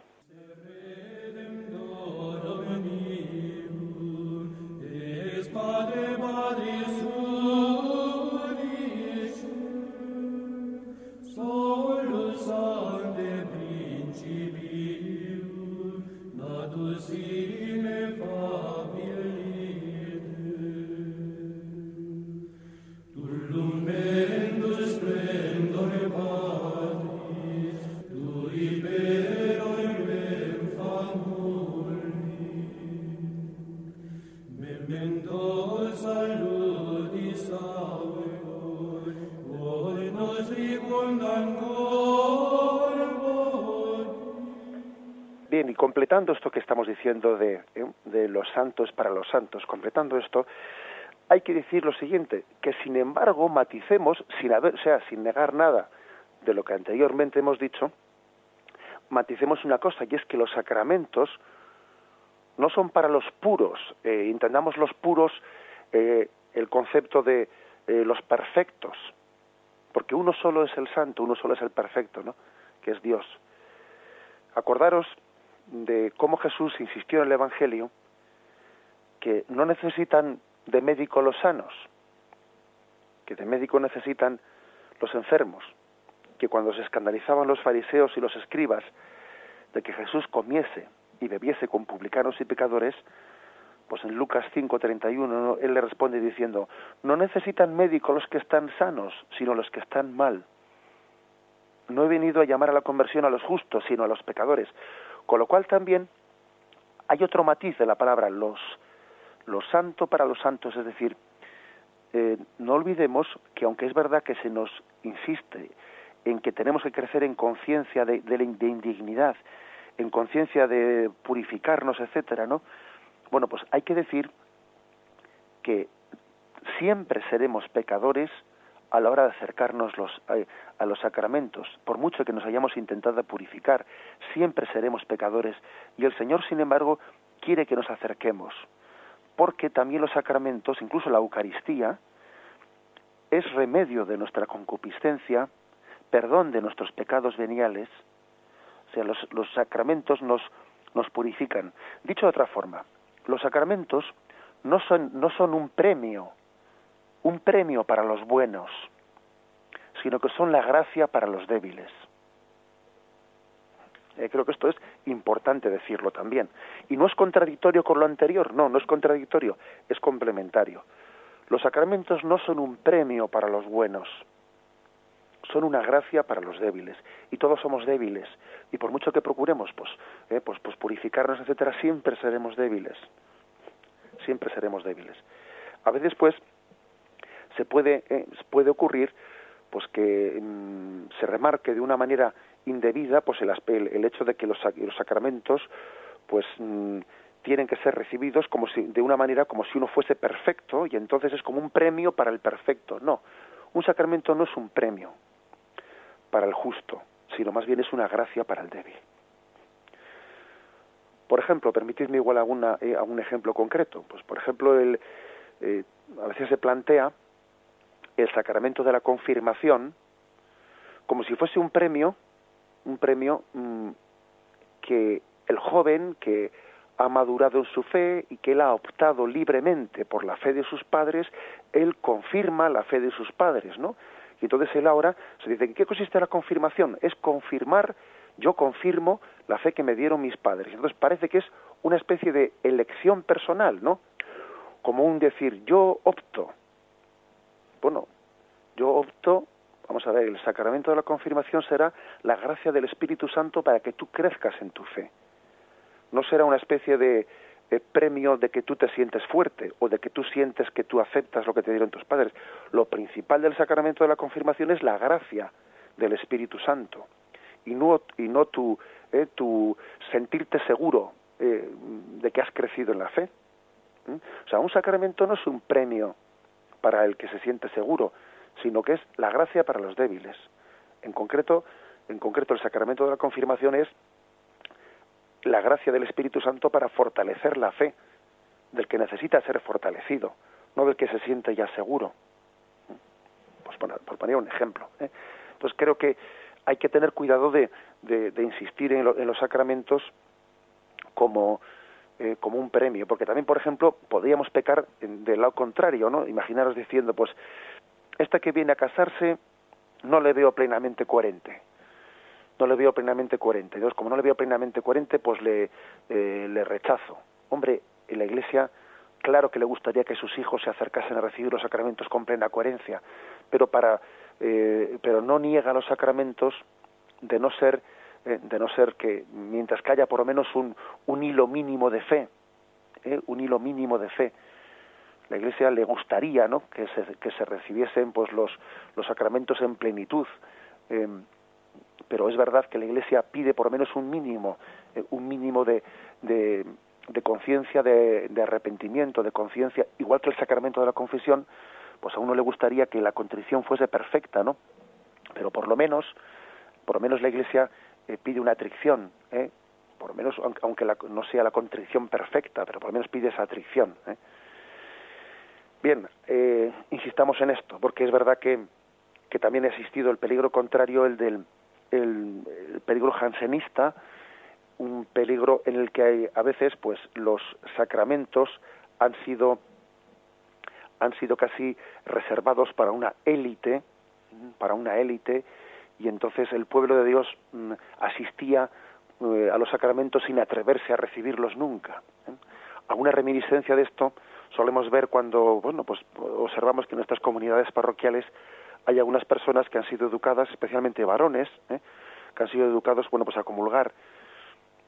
Completando esto que estamos diciendo de, ¿eh? de los santos para los santos, completando esto, hay que decir lo siguiente, que sin embargo maticemos, sin haber, o sea, sin negar nada de lo que anteriormente hemos dicho, maticemos una cosa, y es que los sacramentos no son para los puros, eh, entendamos los puros eh, el concepto de eh, los perfectos, porque uno solo es el santo, uno solo es el perfecto, ¿no? que es Dios. Acordaros de cómo Jesús insistió en el Evangelio que no necesitan de médico los sanos, que de médico necesitan los enfermos, que cuando se escandalizaban los fariseos y los escribas de que Jesús comiese y bebiese con publicanos y pecadores, pues en Lucas 5:31 él le responde diciendo, no necesitan médico los que están sanos, sino los que están mal. No he venido a llamar a la conversión a los justos, sino a los pecadores. Con lo cual también hay otro matiz de la palabra, los, los santo para los santos, es decir, eh, no olvidemos que aunque es verdad que se nos insiste en que tenemos que crecer en conciencia de, de, de, indignidad, en conciencia de purificarnos, etcétera, ¿no? Bueno, pues hay que decir que siempre seremos pecadores a la hora de acercarnos los, a los sacramentos, por mucho que nos hayamos intentado purificar, siempre seremos pecadores y el Señor, sin embargo, quiere que nos acerquemos, porque también los sacramentos, incluso la Eucaristía, es remedio de nuestra concupiscencia, perdón de nuestros pecados veniales, o sea, los, los sacramentos nos, nos purifican. Dicho de otra forma, los sacramentos no son, no son un premio un premio para los buenos, sino que son la gracia para los débiles. Eh, creo que esto es importante decirlo también. Y no es contradictorio con lo anterior, no, no es contradictorio, es complementario. Los sacramentos no son un premio para los buenos, son una gracia para los débiles. Y todos somos débiles. Y por mucho que procuremos, pues, eh, pues, pues purificarnos, etcétera, siempre seremos débiles. Siempre seremos débiles. A veces, pues, se puede, eh, puede ocurrir pues que mm, se remarque de una manera indebida pues el, el, hecho de que los, los sacramentos pues mm, tienen que ser recibidos como si de una manera como si uno fuese perfecto y entonces es como un premio para el perfecto. No un sacramento no es un premio para el justo sino más bien es una gracia para el débil. Por ejemplo permitidme igual alguna eh, algún ejemplo concreto. Pues por ejemplo el eh, a veces se plantea el sacramento de la confirmación como si fuese un premio, un premio mmm, que el joven que ha madurado en su fe y que él ha optado libremente por la fe de sus padres, él confirma la fe de sus padres, ¿no? Y entonces él ahora se dice, ¿en qué consiste la confirmación? Es confirmar, yo confirmo la fe que me dieron mis padres. Entonces parece que es una especie de elección personal, ¿no? Como un decir, yo opto bueno, yo opto, vamos a ver, el sacramento de la confirmación será la gracia del Espíritu Santo para que tú crezcas en tu fe. no será una especie de premio de que tú te sientes fuerte o de que tú sientes que tú aceptas lo que te dieron tus padres. Lo principal del sacramento de la confirmación es la gracia del Espíritu Santo y no, y no tu, eh, tu sentirte seguro eh, de que has crecido en la fe. ¿Mm? O sea, un sacramento no es un premio para el que se siente seguro, sino que es la gracia para los débiles. En concreto, en concreto el sacramento de la confirmación es la gracia del Espíritu Santo para fortalecer la fe del que necesita ser fortalecido, no del que se siente ya seguro. Pues por, poner un ejemplo. ¿eh? Entonces creo que hay que tener cuidado de, de, insistir en, los sacramentos como, eh, como un premio, porque también, por ejemplo, podríamos pecar del lado contrario, ¿no? Imaginaros diciendo, pues, esta que viene a casarse no le veo plenamente coherente no le veo plenamente coherente. Entonces, como no le veo plenamente coherente, pues le, eh, le rechazo. Hombre, en la Iglesia, claro que le gustaría que sus hijos se acercasen a recibir los sacramentos con plena coherencia, pero para, eh, pero no niega los sacramentos de no ser, eh, de no ser que mientras que haya por lo menos un, un hilo mínimo de fe, un hilo mínimo de fe. La Iglesia le gustaría, ¿no? Que se, que se recibiesen, pues los, los sacramentos en plenitud pero es verdad que la Iglesia pide por lo menos un mínimo, eh, un mínimo de, de, conciencia, de, arrepentimiento, de conciencia, igual que el sacramento de la confesión, pues a uno le gustaría que la contrición fuese perfecta, ¿no? Pero por lo menos, por lo menos la Iglesia eh, pide una atricción, ¿eh? por lo menos, aunque no sea la contrición perfecta, pero por lo menos pide esa atricción. ¿eh? Bien, insistamos en esto, porque es verdad que, que también ha existido el peligro contrario, el del el, peligro jansenista, un peligro en el que hay, a veces pues los sacramentos han sido han sido casi reservados para una élite, para una élite, y entonces el pueblo de Dios mm, asistía eh, a los sacramentos sin atreverse a recibirlos nunca. ¿eh? Alguna reminiscencia de esto solemos ver cuando, bueno, pues observamos que en nuestras comunidades parroquiales hay algunas personas que han sido educadas, especialmente varones, ¿eh? que han sido educados, bueno, pues a comulgar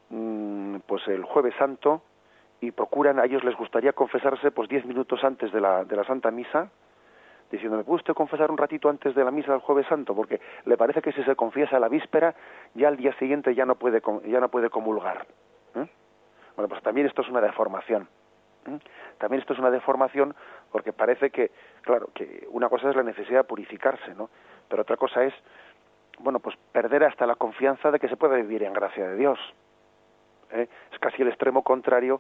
mm, pues el jueves santo y procuran, a ellos les gustaría confesarse pues diez minutos antes de la, de la Santa Misa, diciendo, ¿me puede usted confesar un ratito antes de la misa del jueves santo? Porque le parece que si se confiesa la víspera, ya al día siguiente ya no puede, ya no puede comulgar. ¿eh? Bueno, pues también esto es una deformación. ¿eh? También esto es una deformación porque parece que, claro, que una cosa es la necesidad de purificarse, ¿no? Pero otra cosa es, bueno, pues perder hasta la confianza de que se puede vivir en gracia de Dios. ¿eh? Es casi el extremo contrario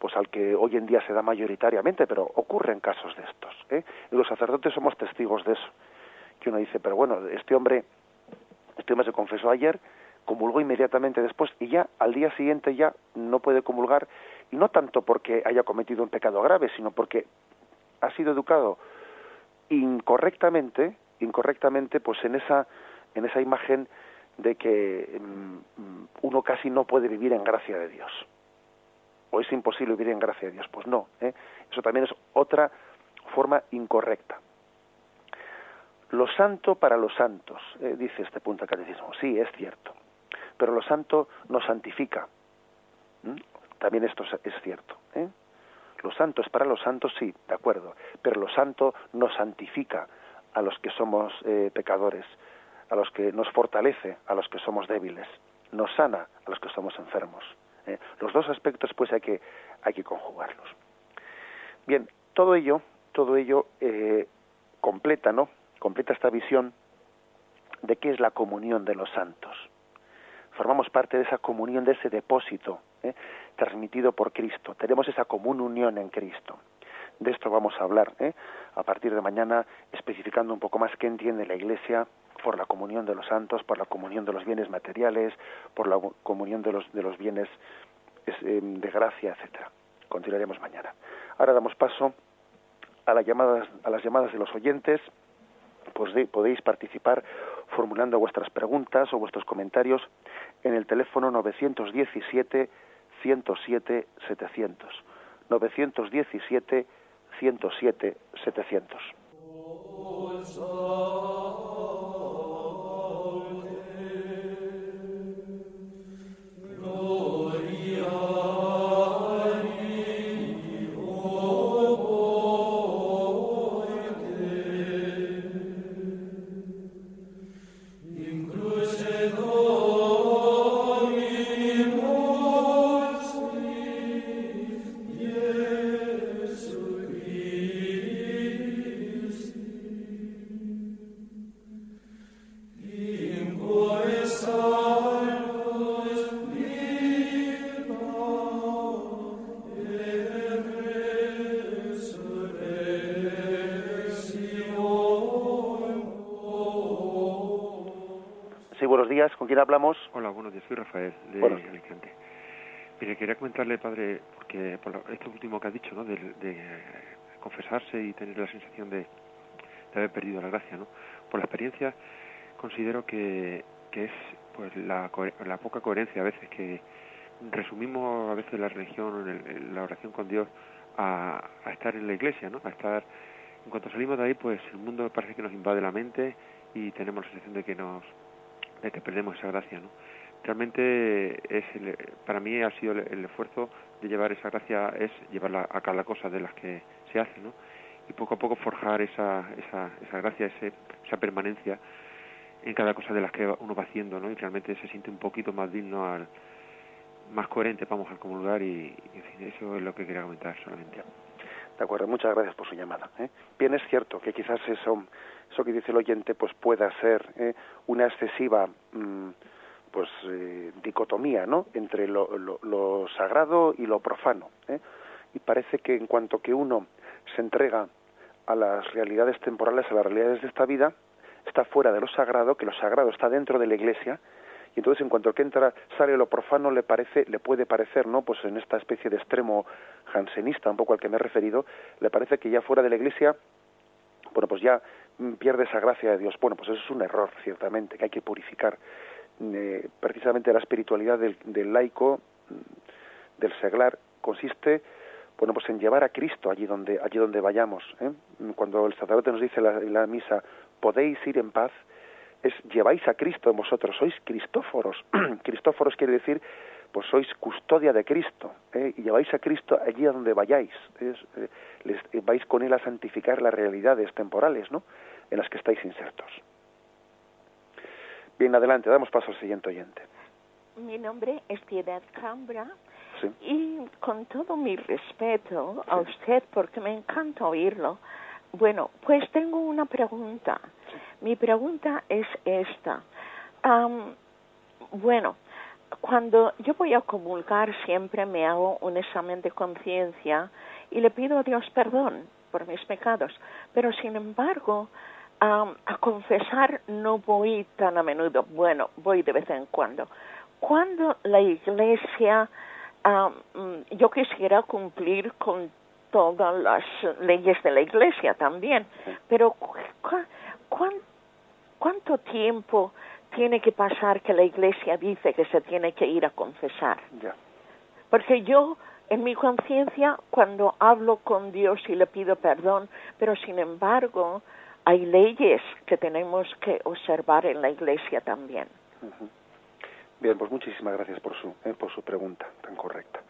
pues al que hoy en día se da mayoritariamente, pero ocurren casos de estos. ¿eh? Y los sacerdotes somos testigos de eso. Que uno dice, pero bueno, este hombre, este hombre se confesó ayer, comulgó inmediatamente después y ya al día siguiente ya no puede comulgar y no tanto porque haya cometido un pecado grave, sino porque ha sido educado incorrectamente, incorrectamente, pues en esa, en esa imagen de que mm, uno casi no puede vivir en gracia de Dios. O es imposible vivir en gracia de Dios. Pues no, ¿eh? eso también es otra forma incorrecta. Lo santo para los santos, eh, dice este punto del catecismo. Sí, es cierto. Pero lo santo nos santifica. También esto es cierto. ¿eh? Lo santo es para los santos, sí, de acuerdo, pero lo santo nos santifica a los que somos eh, pecadores, a los que nos fortalece, a los que somos débiles, nos sana a los que somos enfermos. ¿Eh? Los dos aspectos, pues, hay que, hay que conjugarlos. Bien, todo ello, todo ello eh, completa, ¿no? Completa esta visión de qué es la comunión de los santos. Formamos parte de esa comunión, de ese depósito ¿eh? transmitido por Cristo. Tenemos esa común unión en Cristo. De esto vamos a hablar ¿eh? a partir de mañana, especificando un poco más qué entiende la Iglesia por la comunión de los santos, por la comunión de los bienes materiales, por la comunión de los, de los bienes eh, de gracia, etcétera. Continuaremos mañana. Ahora damos paso a, las llamadas, a las llamadas de los oyentes. Pues podéis participar formulando vuestras preguntas o vuestros comentarios en el teléfono 917 107 700. 917 107 700. Comentarle, padre, porque por esto último que ha dicho, ¿no? De, confesarse y tener la sensación de, haber perdido la gracia, ¿no? Por la experiencia, considero que, que es pues la, la poca coherencia a veces que resumimos a veces la religión, el- el- la oración con Dios a, a estar en la iglesia, ¿no? A estar en cuanto salimos de ahí, pues el mundo parece que nos invade la mente y tenemos la sensación de que nos de que perdemos esa gracia, ¿no? Realmente es el- para mí ha sido el, esfuerzo de llevar esa gracia es llevarla a cada cosa de las que se hace, ¿no? Y poco a poco forjar esa esa, esa gracia, ese, esa permanencia en cada cosa de las que uno va haciendo, ¿no? Y realmente se siente un poquito más digno al más coherente, vamos, al comulgar y, y, en fin, eso es lo que quería comentar solamente. De acuerdo, muchas gracias por su llamada. ¿eh? Bien, es cierto que quizás eso, eso que dice el oyente, pues pueda ser ¿eh? una excesiva, mm, pues eh, dicotomía, ¿no? Entre lo, lo- sagrado y lo profano. ¿eh? Y parece que en cuanto que uno se entrega a las realidades temporales, a las realidades de esta vida, está fuera de lo sagrado, que lo sagrado está dentro de la Iglesia, y entonces en cuanto que entra sale lo profano le parece le puede parecer no pues en esta especie de extremo jansenista un poco al que me he referido le parece que ya fuera de la iglesia bueno pues ya pierde esa gracia de Dios bueno pues eso es un error ciertamente que hay que purificar Eh, precisamente la espiritualidad del, del laico mm, del seglar consiste bueno pues en llevar a Cristo allí donde allí donde vayamos ¿eh? cuando el sacerdote nos dice en la, misa podéis ir en paz es lleváis a Cristo vosotros, sois cristóforos. (clears throat) cristóforos quiere decir, pues sois custodia de Cristo, ¿eh? y lleváis a Cristo allí a donde vayáis. Es, eh, les, eh, vais con él a santificar las realidades temporales, ¿no? En las que estáis insertos. Bien, adelante, damos paso al siguiente oyente. Mi nombre es Piedad Cambra Sí. y con todo mi respeto a usted, porque me encanta oírlo, bueno, pues tengo una pregunta. Mi pregunta es esta. Am, bueno, cuando yo voy a comulgar siempre me hago un examen de conciencia y le pido a Dios perdón por mis pecados, pero sin embargo a confesar no voy tan a menudo, bueno, voy de vez en cuando. Cuando la iglesia, yo quisiera cumplir con todas las leyes de la iglesia también, pero cu- cu- cuán- ¿cuánto tiempo tiene que pasar que la iglesia dice que se tiene que ir a confesar? Porque yo, en mi conciencia, cuando hablo con Dios y le pido perdón, pero sin embargo, hay leyes que tenemos que observar en la iglesia también. Bien, pues muchísimas gracias por su, eh, por su pregunta tan correcta.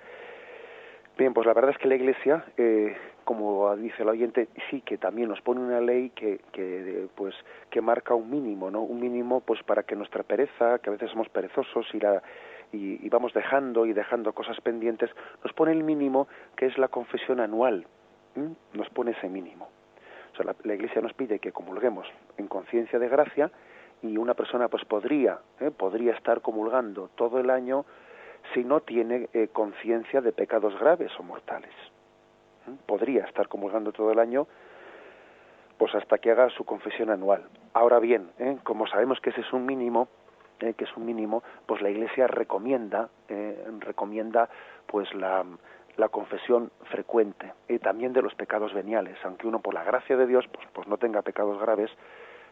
Bien, pues la verdad es que la Iglesia, eh, como dice el oyente, sí que también nos pone una ley que, que, pues, que marca un mínimo, ¿no? Un mínimo, pues, para que nuestra pereza, que a veces somos perezosos y, la, y, vamos dejando y dejando cosas pendientes, nos pone el mínimo que es la confesión anual. Nos pone ese mínimo. O sea, la, la Iglesia nos pide que comulguemos en conciencia de gracia y una persona pues podría ¿eh? podría estar comulgando todo el año si no tiene eh, conciencia de pecados graves o mortales ¿eh? podría estar comulgando todo el año pues hasta que haga su confesión anual ahora bien ¿eh? como sabemos que ese es un mínimo ¿eh? que es un mínimo pues la Iglesia recomienda recomienda pues la la confesión frecuente y también de los pecados veniales aunque uno por la gracia de Dios pues, pues no tenga pecados graves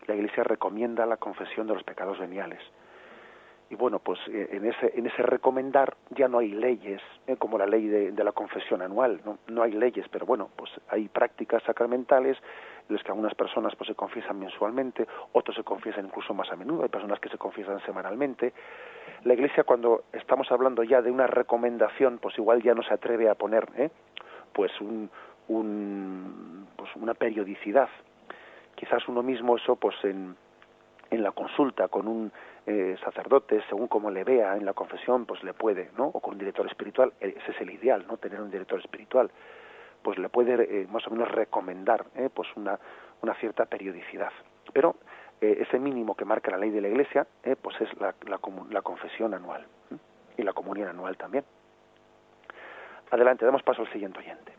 la Iglesia recomienda la confesión de los pecados veniales. Y bueno, pues eh, en ese, en ese recomendar ya no hay leyes, eh, como la ley de, de la confesión anual, ¿no? no hay leyes, pero bueno, pues hay prácticas sacramentales en las que algunas personas pues se confiesan mensualmente, otros se confiesan incluso más a menudo, hay personas que se confiesan semanalmente. La Iglesia cuando estamos hablando ya de una recomendación, pues igual ya no se atreve a poner ¿eh? pues un, un pues una periodicidad quizás uno mismo eso pues en, en la consulta con un eh, sacerdote según como le vea en la confesión pues le puede no o con un director espiritual ese es el ideal no tener un director espiritual pues le puede eh, más o menos recomendar eh, pues una una cierta periodicidad. Pero eh, ese mínimo que marca la ley de la Iglesia eh, pues es la, la, la confesión anual ¿eh? y la comunión anual también. Adelante damos paso al siguiente oyente.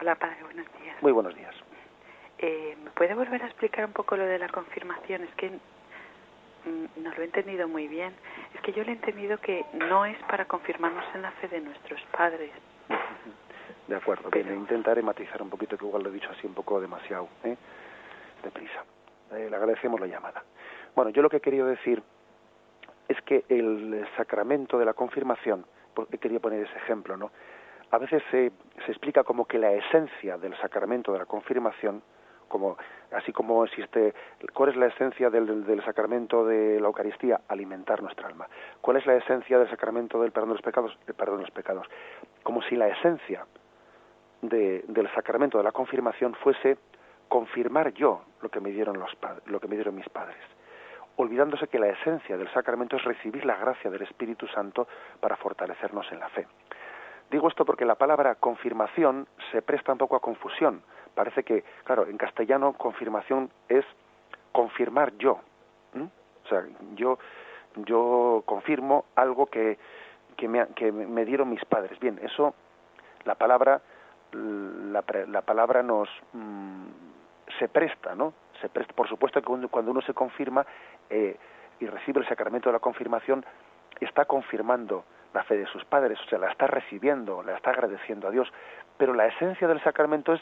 Hola, padre, buenos días. muy buenos días Eh, ¿Me puede volver a explicar un poco lo de la confirmación? Es que mm, no lo he entendido muy bien. Es que yo le he entendido que no es para confirmarnos en la fe de nuestros padres. De acuerdo, bien, intentaré matizar un poquito, que igual lo he dicho así un poco demasiado, ¿eh? deprisa. Eh, le agradecemos la llamada. Bueno, yo lo que he querido decir es que el sacramento de la confirmación, he querido poner ese ejemplo, ¿no? A veces se, se explica como que la esencia del sacramento de la confirmación, como así como existe, ¿cuál es la esencia del, sacramento de la Eucaristía? Alimentar nuestra alma. ¿Cuál es la esencia del sacramento del perdón de los pecados? El perdón de los pecados. Como si la esencia de, del sacramento de la confirmación fuese confirmar yo lo que me dieron los lo que me dieron mis padres olvidándose que la esencia del sacramento es recibir la gracia del Espíritu Santo para fortalecernos en la fe. Digo esto porque la palabra confirmación se presta un poco a confusión. Parece que, claro, en castellano confirmación es confirmar yo. O sea, yo, yo confirmo algo que, que, me, que me dieron mis padres. Bien, eso, la palabra, la, la palabra nos mmm, se presta, ¿no? Se presta, por supuesto que cuando uno se confirma eh, y recibe el sacramento de la confirmación, está confirmando la fe de sus padres, o sea, la está recibiendo, la está agradeciendo a Dios. Pero la esencia del sacramento es,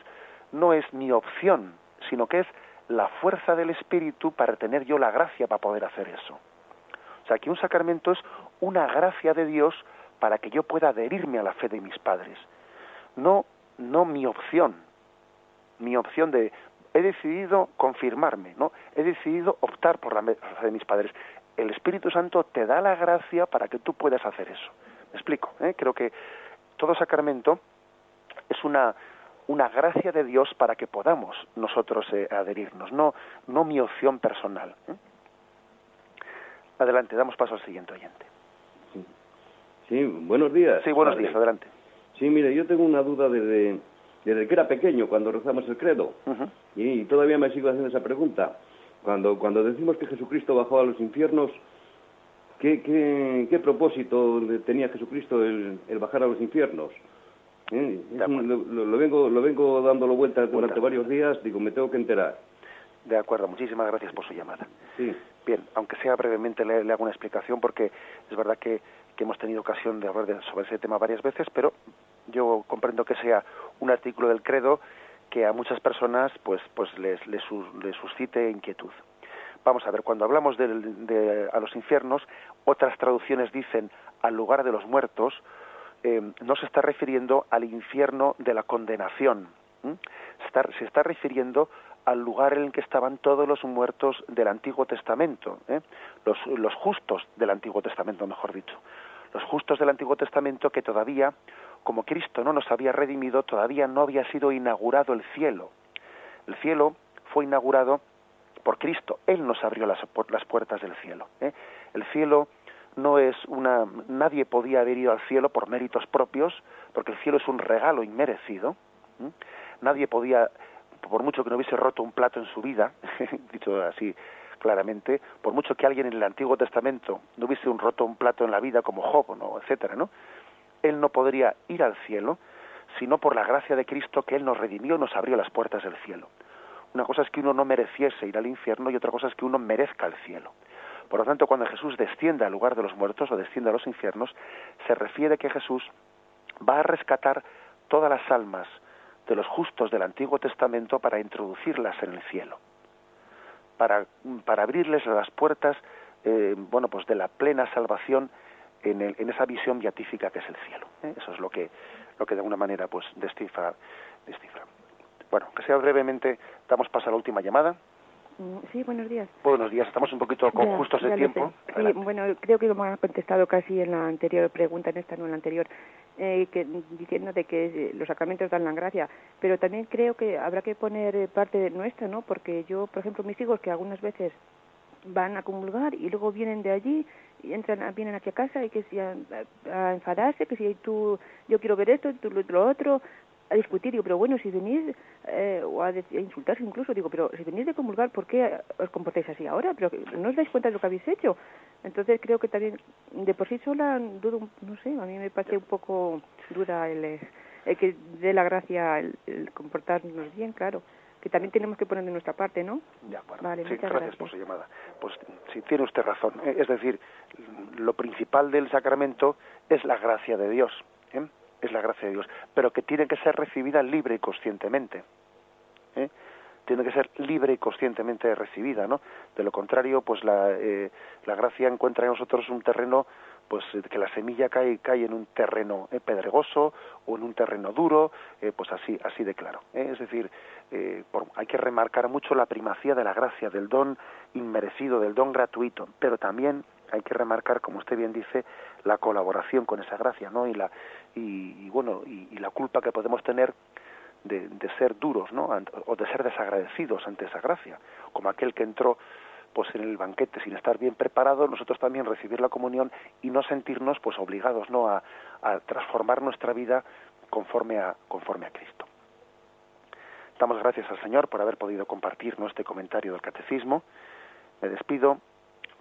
no es mi opción, sino que es la fuerza del Espíritu para tener yo la gracia para poder hacer eso. O sea, que un sacramento es una gracia de Dios para que yo pueda adherirme a la fe de mis padres. No, no mi opción, mi opción de he decidido confirmarme, ¿no? He decidido optar por la fe de mis padres. El Espíritu Santo te da la gracia para que tú puedas hacer eso. Me explico. ¿eh? Creo que todo sacramento es una una gracia de Dios para que podamos nosotros eh, adherirnos, no no mi opción personal. ¿eh? Adelante, damos paso al siguiente oyente. Sí. sí, buenos días. Sí, buenos días, adelante. Sí, mire, yo tengo una duda desde desde que era pequeño, cuando rezamos el credo. Uh -huh. y, todavía me sigo haciendo esa pregunta. Cuando, cuando decimos que Jesucristo bajó a los infiernos, ¿qué, qué, qué propósito tenía Jesucristo el, el bajar a los infiernos? ¿Eh? Un, lo, lo, vengo, lo vengo dándolo vuelta durante varios días, digo, me tengo que enterar. De acuerdo, muchísimas gracias por su llamada. Sí. Bien, aunque sea brevemente le, le hago una explicación porque es verdad que, que hemos tenido ocasión de hablar de, sobre ese tema varias veces, pero yo comprendo que sea un artículo del credo que a muchas personas pues pues les, les, les suscite inquietud. Vamos a ver, cuando hablamos de, de, a los infiernos, otras traducciones dicen al lugar de los muertos, eh, no se está refiriendo al infierno de la condenación, se, está, refiriendo al lugar en el que estaban todos los muertos del Antiguo Testamento, ¿eh? los, los justos del Antiguo Testamento, mejor dicho, los justos del Antiguo Testamento que todavía como Cristo no nos había redimido, todavía no había sido inaugurado el cielo. El cielo fue inaugurado por Cristo. Él nos abrió las, las puertas del cielo. ¿eh? El cielo no es una... Nadie podía haber ido al cielo por méritos propios, porque el cielo es un regalo inmerecido. Nadie podía, por mucho que no hubiese roto un plato en su vida, (laughs) dicho así claramente, por mucho que alguien en el Antiguo Testamento no hubiese un roto un plato en la vida como Job, ¿no? etcétera, ¿no? él no podría ir al cielo sino por la gracia de Cristo que Él nos redimió nos abrió las puertas del cielo. Una cosa es que uno no mereciese ir al infierno y otra cosa es que uno merezca el cielo. Por lo tanto, cuando Jesús desciende al lugar de los muertos o desciende a los infiernos, se refiere que Jesús va a rescatar todas las almas de los justos del Antiguo Testamento para introducirlas en el cielo, para, para abrirles las puertas eh, bueno, pues de la plena salvación en, el, en esa visión beatífica que es el cielo. ¿eh? Eso es lo que, lo que de alguna manera pues descifra, descifra. Bueno, que sea brevemente, damos paso a la última llamada. Sí, buenos días. Buenos días, estamos un poquito con ya, justos de tiempo. Sí, bueno, creo que me ha contestado casi en la anterior pregunta, en esta no en la anterior, eh, que, diciendo de que los sacramentos dan la gracia, pero también creo que habrá que poner parte de nuestra, ¿no? Porque yo, por ejemplo, mis hijos que algunas veces van a comulgar y luego vienen de allí y entran vienen aquí a casa y que si a, a, enfadarse que si tú yo quiero ver esto tú lo otro a discutir digo pero bueno si venís eh, o a, a, insultarse incluso digo pero si venís de comulgar ¿por qué os comportáis así ahora? pero no os dais cuenta de lo que habéis hecho entonces creo que también de por sí sola dudo no sé a mí me parece un poco dura el, el que dé la gracia el, el comportarnos bien claro que también tenemos que poner de nuestra parte, ¿no? De acuerdo. Vale, sí, gracias, gracias. por su llamada. Pues sí, tiene usted razón. ¿eh? Es decir, lo principal del sacramento es la gracia de Dios. Es la gracia de Dios. Pero que tiene que ser recibida libre y conscientemente. ¿eh? Tiene que ser libre y conscientemente recibida, ¿no? De lo contrario, pues la, eh, la gracia encuentra en nosotros un terreno pues eh, que la semilla cae cae en un terreno eh, pedregoso o en un terreno duro pues así así de claro es decir por- hay que remarcar mucho la primacía de la gracia del don inmerecido del don gratuito pero también hay que remarcar como usted bien dice la colaboración con esa gracia no y la y, y bueno y, la culpa que podemos tener de, de ser duros no o de ser desagradecidos ante esa gracia como aquel que entró pues en el banquete sin estar bien preparado nosotros también recibir la comunión y no sentirnos pues obligados no a, a transformar nuestra vida conforme a conforme a Cristo. Damos gracias al Señor por haber podido compartir este comentario del catecismo. Me despido